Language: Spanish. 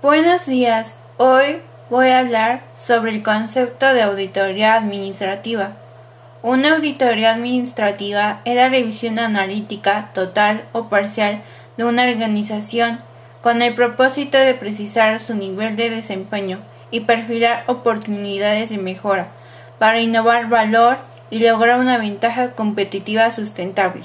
Buenos días. Hoy voy a hablar sobre el concepto de auditoría administrativa. Una auditoría administrativa es la revisión analítica total o parcial de una organización con el propósito de precisar su nivel de desempeño y perfilar oportunidades de mejora para innovar valor y lograr una ventaja competitiva sustentable.